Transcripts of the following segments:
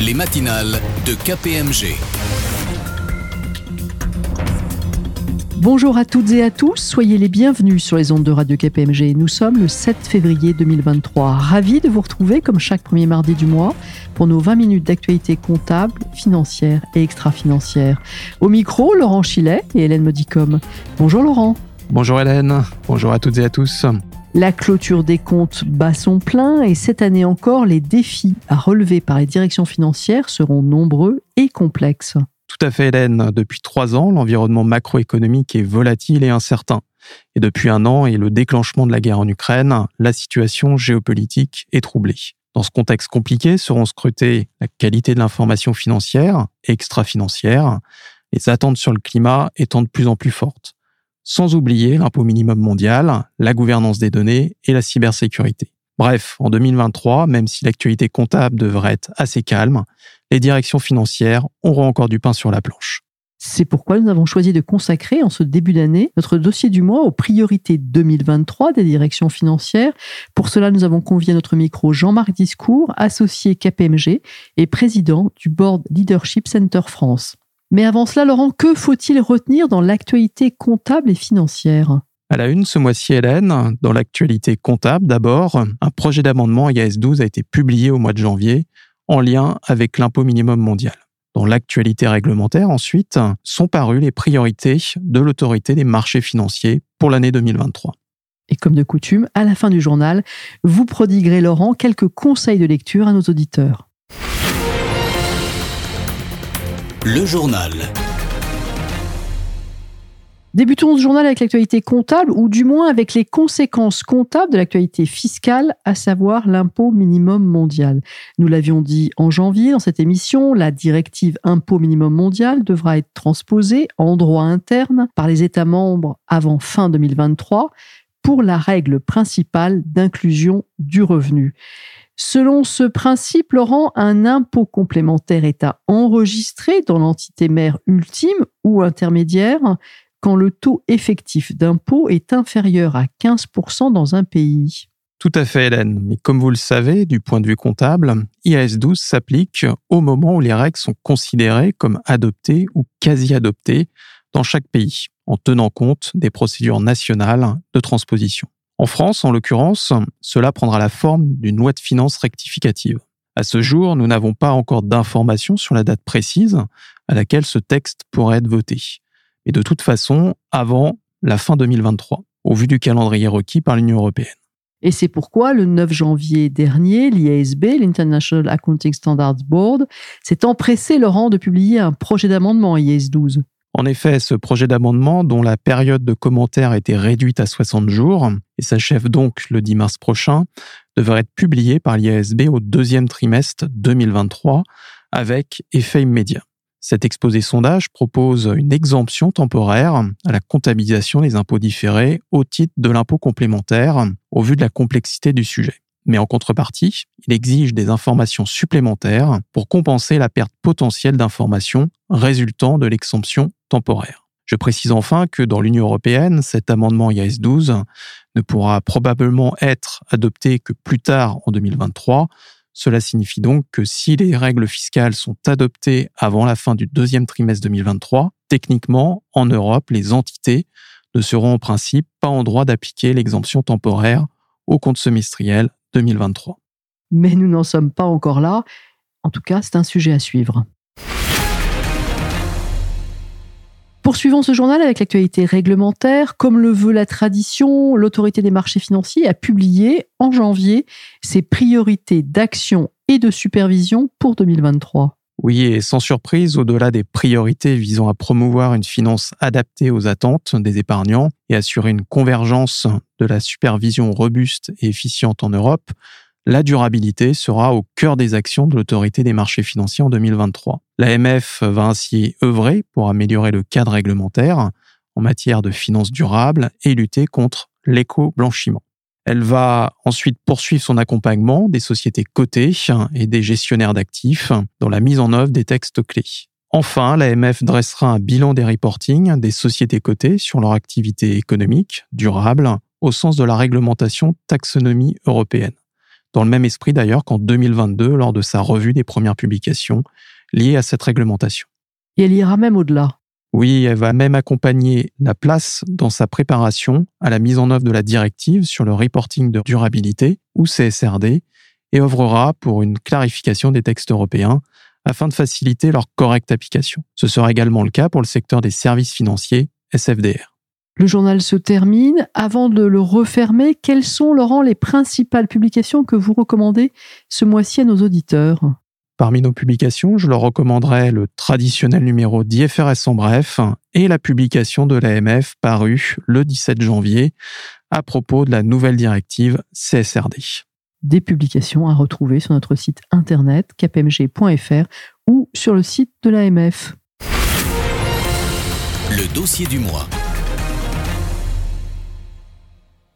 les matinales de KPMG. Bonjour à toutes et à tous, soyez les bienvenus sur les ondes de Radio KPMG. Nous sommes le 7 février 2023. Ravi de vous retrouver comme chaque premier mardi du mois pour nos 20 minutes d'actualité comptable, financière et extra-financière. Au micro, Laurent Chilet et Hélène Modicom. Bonjour Laurent. Bonjour Hélène, bonjour à toutes et à tous. La clôture des comptes bat son plein et cette année encore, les défis à relever par les directions financières seront nombreux et complexes. Tout à fait, Hélène. Depuis trois ans, l'environnement macroéconomique est volatile et incertain. Et depuis un an et le déclenchement de la guerre en Ukraine, la situation géopolitique est troublée. Dans ce contexte compliqué seront scrutées la qualité de l'information financière et extra-financière, les attentes sur le climat étant de plus en plus fortes. Sans oublier l'impôt minimum mondial, la gouvernance des données et la cybersécurité. Bref, en 2023, même si l'actualité comptable devrait être assez calme, les directions financières auront encore du pain sur la planche. C'est pourquoi nous avons choisi de consacrer en ce début d'année notre dossier du mois aux priorités 2023 des directions financières. Pour cela, nous avons convié à notre micro Jean-Marc Discours, associé KPMG et président du Board Leadership Center France. Mais avant cela, Laurent, que faut-il retenir dans l'actualité comptable et financière? À la une ce mois-ci, Hélène, dans l'actualité comptable d'abord, un projet d'amendement IAS 12 a été publié au mois de janvier en lien avec l'impôt minimum mondial. Dans l'actualité réglementaire, ensuite, sont parues les priorités de l'autorité des marchés financiers pour l'année 2023. Et comme de coutume, à la fin du journal, vous prodiguerez, Laurent, quelques conseils de lecture à nos auditeurs. Le journal. Débutons ce journal avec l'actualité comptable, ou du moins avec les conséquences comptables de l'actualité fiscale, à savoir l'impôt minimum mondial. Nous l'avions dit en janvier dans cette émission, la directive impôt minimum mondial devra être transposée en droit interne par les États membres avant fin 2023 pour la règle principale d'inclusion du revenu. Selon ce principe, Laurent, un impôt complémentaire est à enregistrer dans l'entité mère ultime ou intermédiaire quand le taux effectif d'impôt est inférieur à 15% dans un pays. Tout à fait, Hélène. Mais comme vous le savez, du point de vue comptable, IAS 12 s'applique au moment où les règles sont considérées comme adoptées ou quasi adoptées dans chaque pays, en tenant compte des procédures nationales de transposition. En France, en l'occurrence, cela prendra la forme d'une loi de finances rectificative. À ce jour, nous n'avons pas encore d'informations sur la date précise à laquelle ce texte pourrait être voté et de toute façon avant la fin 2023, au vu du calendrier requis par l'Union européenne. Et c'est pourquoi, le 9 janvier dernier, l'IASB, l'International Accounting Standards Board, s'est empressé, Laurent, de publier un projet d'amendement IAS 12. En effet, ce projet d'amendement, dont la période de commentaire a été réduite à 60 jours et s'achève donc le 10 mars prochain, devrait être publié par l'IASB au deuxième trimestre 2023 avec effet immédiat. Cet exposé sondage propose une exemption temporaire à la comptabilisation des impôts différés au titre de l'impôt complémentaire au vu de la complexité du sujet. Mais en contrepartie, il exige des informations supplémentaires pour compenser la perte potentielle d'informations résultant de l'exemption temporaire. Je précise enfin que dans l'Union européenne, cet amendement IAS 12 ne pourra probablement être adopté que plus tard en 2023 cela signifie donc que si les règles fiscales sont adoptées avant la fin du deuxième trimestre 2023, techniquement, en Europe, les entités ne seront en principe pas en droit d'appliquer l'exemption temporaire au compte semestriel 2023. Mais nous n'en sommes pas encore là. En tout cas, c'est un sujet à suivre. Poursuivons ce journal avec l'actualité réglementaire. Comme le veut la tradition, l'autorité des marchés financiers a publié en janvier ses priorités d'action et de supervision pour 2023. Oui, et sans surprise, au-delà des priorités visant à promouvoir une finance adaptée aux attentes des épargnants et assurer une convergence de la supervision robuste et efficiente en Europe, la durabilité sera au cœur des actions de l'autorité des marchés financiers en 2023. L'AMF va ainsi œuvrer pour améliorer le cadre réglementaire en matière de finances durables et lutter contre l'éco-blanchiment. Elle va ensuite poursuivre son accompagnement des sociétés cotées et des gestionnaires d'actifs dans la mise en œuvre des textes clés. Enfin, l'AMF dressera un bilan des reporting des sociétés cotées sur leur activité économique durable au sens de la réglementation taxonomie européenne. dans le même esprit d'ailleurs qu'en 2022 lors de sa revue des premières publications liées à cette réglementation. Et elle ira même au-delà. Oui, elle va même accompagner la place dans sa préparation à la mise en œuvre de la directive sur le reporting de durabilité, ou CSRD, et œuvrera pour une clarification des textes européens afin de faciliter leur correcte application. Ce sera également le cas pour le secteur des services financiers, SFDR. Le journal se termine. Avant de le refermer, quelles sont, Laurent, les principales publications que vous recommandez ce mois-ci à nos auditeurs? Parmi nos publications, je leur recommanderais le traditionnel numéro d'IFRS en bref et la publication de l'AMF parue le 17 janvier à propos de la nouvelle directive CSRD. Des publications à retrouver sur notre site internet kpmg.fr ou sur le site de l'AMF. Le dossier du mois.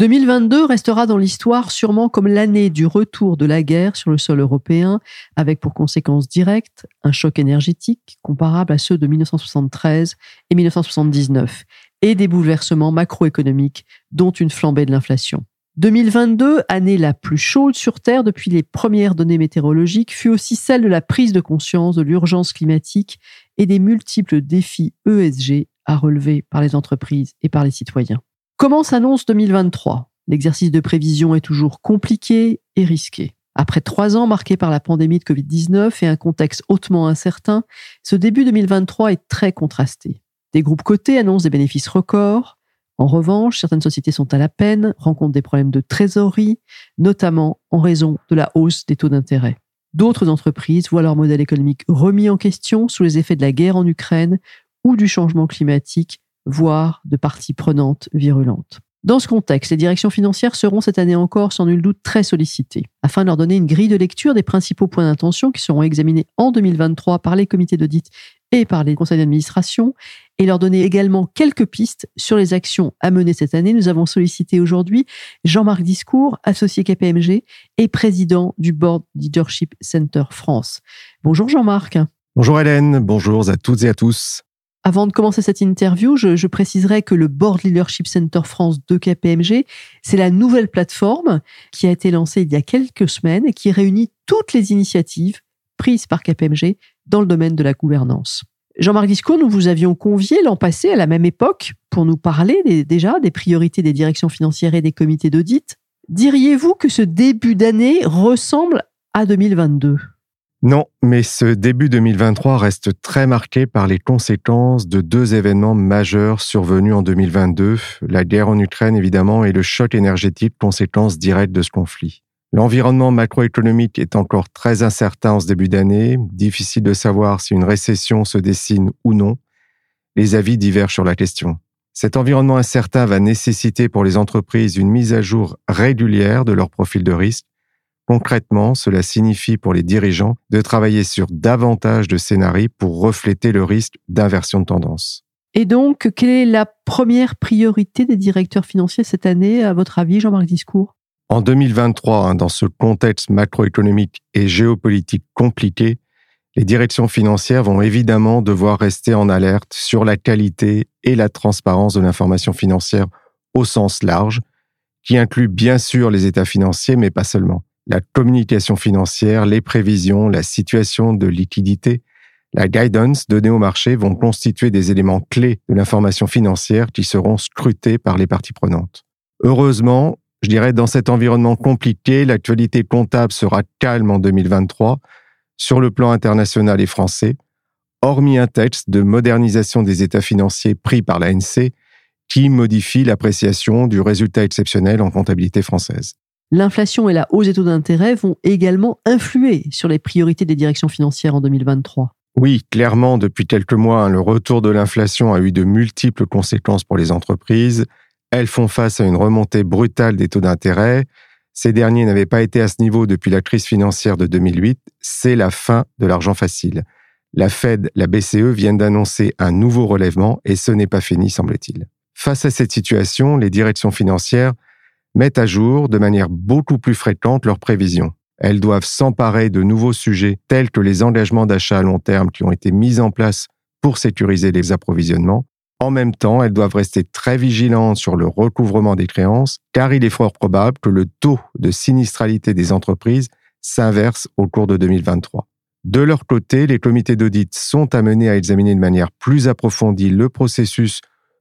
2022 restera dans l'histoire sûrement comme l'année du retour de la guerre sur le sol européen, avec pour conséquence directe un choc énergétique comparable à ceux de 1973 et 1979, et des bouleversements macroéconomiques, dont une flambée de l'inflation. 2022, année la plus chaude sur Terre depuis les premières données météorologiques, fut aussi celle de la prise de conscience de l'urgence climatique et des multiples défis ESG à relever par les entreprises et par les citoyens. Comment s'annonce 2023 L'exercice de prévision est toujours compliqué et risqué. Après trois ans marqués par la pandémie de Covid-19 et un contexte hautement incertain, ce début 2023 est très contrasté. Des groupes cotés annoncent des bénéfices records. En revanche, certaines sociétés sont à la peine, rencontrent des problèmes de trésorerie, notamment en raison de la hausse des taux d'intérêt. D'autres entreprises voient leur modèle économique remis en question sous les effets de la guerre en Ukraine ou du changement climatique voire de parties prenantes virulentes. Dans ce contexte, les directions financières seront cette année encore sans nul doute très sollicitées, afin de leur donner une grille de lecture des principaux points d'intention qui seront examinés en 2023 par les comités d'audit et par les conseils d'administration, et leur donner également quelques pistes sur les actions à mener cette année. Nous avons sollicité aujourd'hui Jean-Marc Discours, associé KPMG et président du Board Leadership Center France. Bonjour Jean-Marc. Bonjour Hélène, bonjour à toutes et à tous. Avant de commencer cette interview, je, préciserai que le Board Leadership Center France de KPMG, c'est la nouvelle plateforme qui a été lancée il y a quelques semaines et qui réunit toutes les initiatives prises par KPMG dans le domaine de la gouvernance. Jean-Marc Disco, nous vous avions convié l'an passé à la même époque pour nous parler déjà des priorités des directions financières et des comités d'audit. Diriez-vous que ce début d'année ressemble à 2022 non, mais ce début 2023 reste très marqué par les conséquences de deux événements majeurs survenus en 2022, la guerre en Ukraine évidemment et le choc énergétique conséquence directe de ce conflit. L'environnement macroéconomique est encore très incertain en ce début d'année, difficile de savoir si une récession se dessine ou non. Les avis divergent sur la question. Cet environnement incertain va nécessiter pour les entreprises une mise à jour régulière de leur profil de risque Concrètement, cela signifie pour les dirigeants de travailler sur davantage de scénarios pour refléter le risque d'inversion de tendance. Et donc, quelle est la première priorité des directeurs financiers cette année, à votre avis, Jean-Marc Discours? En 2023, hein, dans ce contexte macroéconomique et géopolitique compliqué, les directions financières vont évidemment devoir rester en alerte sur la qualité et la transparence de l'information financière au sens large, qui inclut bien sûr les états financiers, mais pas seulement la communication financière, les prévisions, la situation de liquidité, la guidance donnée au marché vont constituer des éléments clés de l'information financière qui seront scrutés par les parties prenantes. Heureusement, je dirais dans cet environnement compliqué, l'actualité comptable sera calme en 2023 sur le plan international et français, hormis un texte de modernisation des états financiers pris par l'ANC qui modifie l'appréciation du résultat exceptionnel en comptabilité française. L'inflation et la hausse des taux d'intérêt vont également influer sur les priorités des directions financières en 2023. Oui, clairement, depuis quelques mois, le retour de l'inflation a eu de multiples conséquences pour les entreprises. Elles font face à une remontée brutale des taux d'intérêt. Ces derniers n'avaient pas été à ce niveau depuis la crise financière de 2008. C'est la fin de l'argent facile. La Fed, la BCE viennent d'annoncer un nouveau relèvement et ce n'est pas fini, semble-t-il. Face à cette situation, les directions financières mettent à jour de manière beaucoup plus fréquente leurs prévisions. Elles doivent s'emparer de nouveaux sujets tels que les engagements d'achat à long terme qui ont été mis en place pour sécuriser les approvisionnements, En même temps, elles doivent rester très vigilantes sur le recouvrement des créances, car il est fort probable que le taux de sinistralité des entreprises s'inverse au cours de 2023. De leur côté, les comités d'audit sont amenés à examiner de manière plus approfondie le processus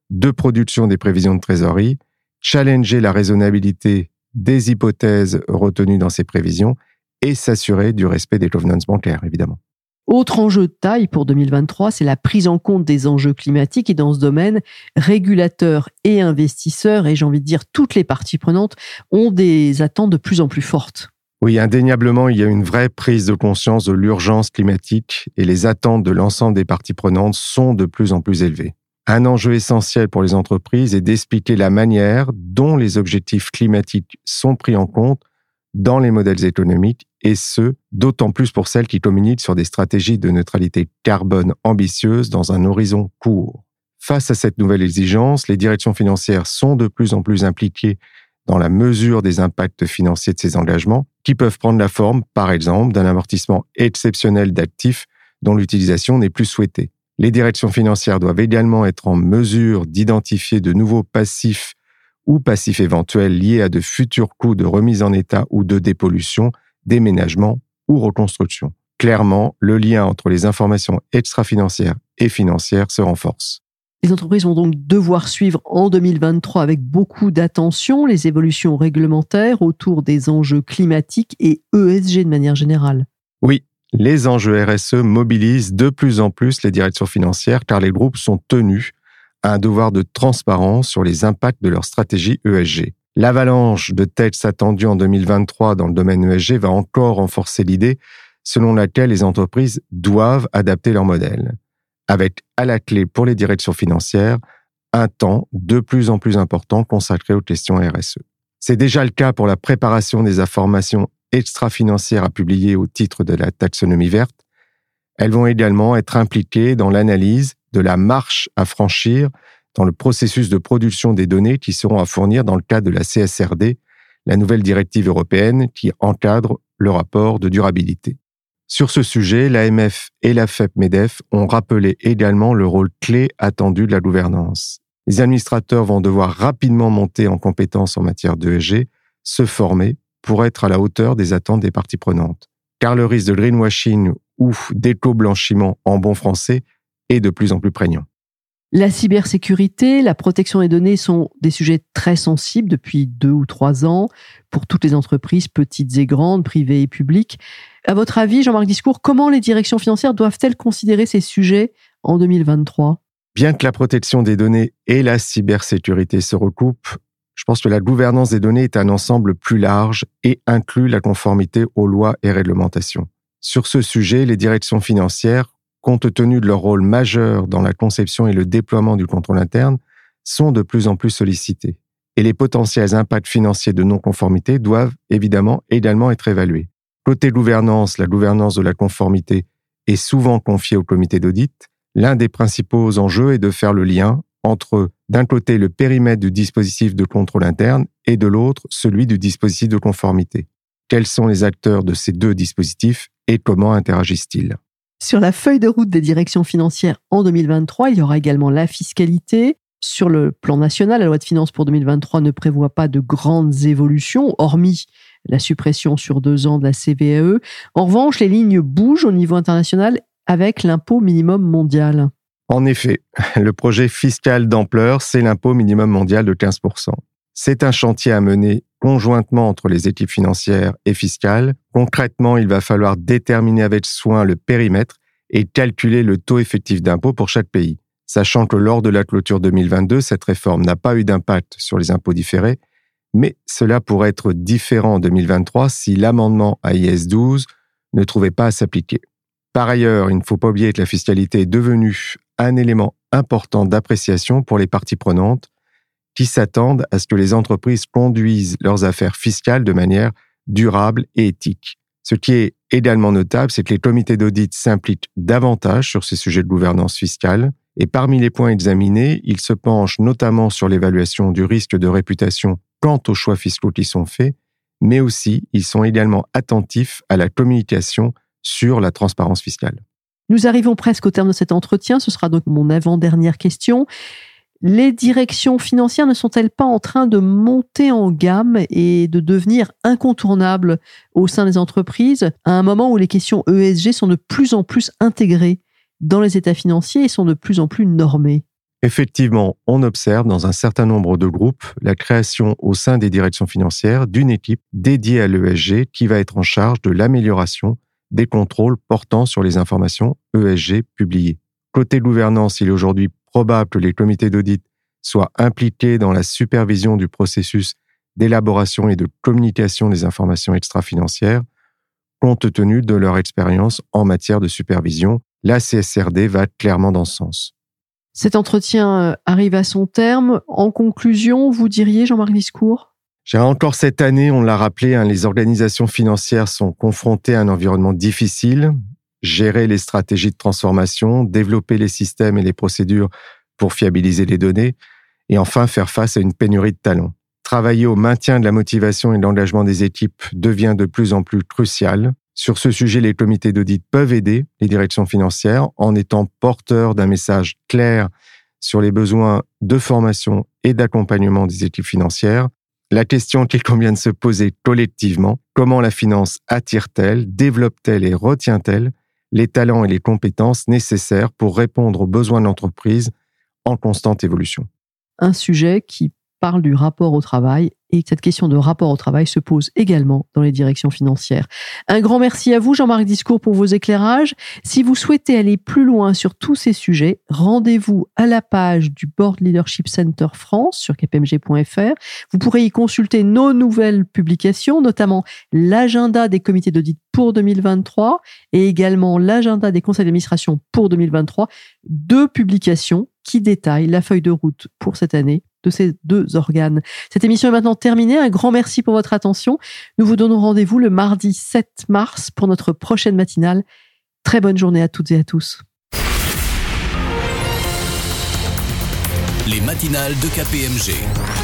de production des prévisions de trésorerie, challenger la raisonnabilité des hypothèses retenues dans ces prévisions et s'assurer du respect des covenants bancaires, évidemment. Autre enjeu de taille pour 2023, c'est la prise en compte des enjeux climatiques et dans ce domaine, régulateurs et investisseurs, et j'ai envie de dire toutes les parties prenantes, ont des attentes de plus en plus fortes. Oui, indéniablement, il y a une vraie prise de conscience de l'urgence climatique et les attentes de l'ensemble des parties prenantes sont de plus en plus élevées. Un enjeu essentiel pour les entreprises est d'expliquer la manière dont les objectifs climatiques sont pris en compte dans les modèles économiques et ce, d'autant plus pour celles qui communiquent sur des stratégies de neutralité carbone ambitieuses dans un horizon court. Face à cette nouvelle exigence, les directions financières sont de plus en plus impliquées dans la mesure des impacts financiers de ces engagements, qui peuvent prendre la forme, par exemple, d'un amortissement exceptionnel d'actifs dont l'utilisation n'est plus souhaitée. Les directions financières doivent également être en mesure d'identifier de nouveaux passifs ou passifs éventuels liés à de futurs coûts de remise en état ou de dépollution, déménagement ou reconstruction. Clairement, le lien entre les informations extra-financières et financières se renforce. Les entreprises vont donc devoir suivre en 2023 avec beaucoup d'attention les évolutions réglementaires autour des enjeux climatiques et ESG de manière générale. Oui, les enjeux RSE mobilisent de plus en plus les directions financières car les groupes sont tenus un devoir de transparence sur les impacts de leur stratégie ESG. L'avalanche de textes attendus en 2023 dans le domaine ESG va encore renforcer l'idée selon laquelle les entreprises doivent adapter leur modèle, avec à la clé pour les directions financières un temps de plus en plus important consacré aux questions RSE. C'est déjà le cas pour la préparation des informations extra-financières à publier au titre de la taxonomie verte. Elles vont également être impliquées dans l'analyse de la marche à franchir dans le processus de production des données qui seront à fournir dans le cadre de la CSRD, la nouvelle directive européenne qui encadre le rapport de durabilité. Sur ce sujet, l'AMF et la FEP-MEDEF ont rappelé également le rôle clé attendu de la gouvernance. Les administrateurs vont devoir rapidement monter en compétences en matière d'ESG, se former pour être à la hauteur des attentes des parties prenantes. Car le risque de greenwashing ou d'éco-blanchiment en bon français est de plus en plus prégnant. La cybersécurité, la protection des données sont des sujets très sensibles depuis deux ou trois ans pour toutes les entreprises, petites et grandes, privées et publiques. À votre avis, Jean-Marc Discours, comment les directions financières doivent-elles considérer ces sujets en 2023 Bien que la protection des données et la cybersécurité se recoupent, je pense que la gouvernance des données est un ensemble plus large et inclut la conformité aux lois et réglementations. Sur ce sujet, les directions financières compte tenu de leur rôle majeur dans la conception et le déploiement du contrôle interne, sont de plus en plus sollicités. Et les potentiels impacts financiers de non-conformité doivent évidemment également être évalués. Côté gouvernance, la gouvernance de la conformité est souvent confiée au comité d'audit. L'un des principaux enjeux est de faire le lien entre, d'un côté, le périmètre du dispositif de contrôle interne et de l'autre, celui du dispositif de conformité. Quels sont les acteurs de ces deux dispositifs et comment interagissent-ils? Sur la feuille de route des directions financières en 2023, il y aura également la fiscalité. Sur le plan national, la loi de finances pour 2023 ne prévoit pas de grandes évolutions, hormis la suppression sur deux ans de la CVAE. En revanche, les lignes bougent au niveau international avec l'impôt minimum mondial. En effet, le projet fiscal d'ampleur, c'est l'impôt minimum mondial de 15%. C'est un chantier à mener conjointement entre les équipes financières et fiscales. Concrètement, il va falloir déterminer avec soin le périmètre et calculer le taux effectif d'impôt pour chaque pays. Sachant que lors de la clôture 2022, cette réforme n'a pas eu d'impact sur les impôts différés, mais cela pourrait être différent en 2023 si l'amendement AIS 12 ne trouvait pas à s'appliquer. Par ailleurs, il ne faut pas oublier que la fiscalité est devenue un élément important d'appréciation pour les parties prenantes qui s'attendent à ce que les entreprises conduisent leurs affaires fiscales de manière durable et éthique. Ce qui est également notable, c'est que les comités d'audit s'impliquent davantage sur ces sujets de gouvernance fiscale et parmi les points examinés, ils se penchent notamment sur l'évaluation du risque de réputation quant aux choix fiscaux qui sont faits, mais aussi ils sont également attentifs à la communication sur la transparence fiscale. Nous arrivons presque au terme de cet entretien. Ce sera donc mon avant-dernière question. Les directions financières ne sont-elles pas en train de monter en gamme et de devenir incontournables au sein des entreprises à un moment où les questions ESG sont de plus en plus intégrées dans les états financiers et sont de plus en plus normées? Effectivement, on observe dans un certain nombre de groupes la création au sein des directions financières d'une équipe dédiée à l'ESG qui va être en charge de l'amélioration des contrôles portant sur les informations ESG publiées. Côté gouvernance, il est aujourd'hui probable que les comités d'audit soient impliqués dans la supervision du processus d'élaboration et de communication des informations extra-financières, compte tenu de leur expérience en matière de supervision. La CSRD va clairement dans ce sens. Cet entretien euh, arrive à son terme. En conclusion, vous diriez, Jean-Marc Discours encore cette année, on l'a rappelé, hein, les organisations financières sont confrontées à un environnement difficile. Gérer les stratégies de transformation, développer les systèmes et les procédures pour fiabiliser les données, et enfin faire face à une pénurie de talents. Travailler au maintien de la motivation et de l'engagement des équipes devient de plus en plus crucial. Sur ce sujet, les comités d'audit peuvent aider les directions financières en étant porteurs d'un message clair sur les besoins de formation et d'accompagnement des équipes financières la question qu'il convient de se poser collectivement, comment la finance attire-t-elle, développe-t-elle et retient-elle les talents et les compétences nécessaires pour répondre aux besoins de l'entreprise en constante évolution? Un sujet qui parle du rapport au travail et cette question de rapport au travail se pose également dans les directions financières. Un grand merci à vous, Jean-Marc Discours, pour vos éclairages. Si vous souhaitez aller plus loin sur tous ces sujets, rendez-vous à la page du Board Leadership Center France sur kpmg.fr. Vous pourrez y consulter nos nouvelles publications, notamment l'agenda des comités d'audit pour 2023 et également l'agenda des conseils d'administration pour 2023. Deux publications qui détaillent la feuille de route pour cette année de ces deux organes. Cette émission est maintenant terminée. Un grand merci pour votre attention. Nous vous donnons rendez-vous le mardi 7 mars pour notre prochaine matinale. Très bonne journée à toutes et à tous. Les matinales de KPMG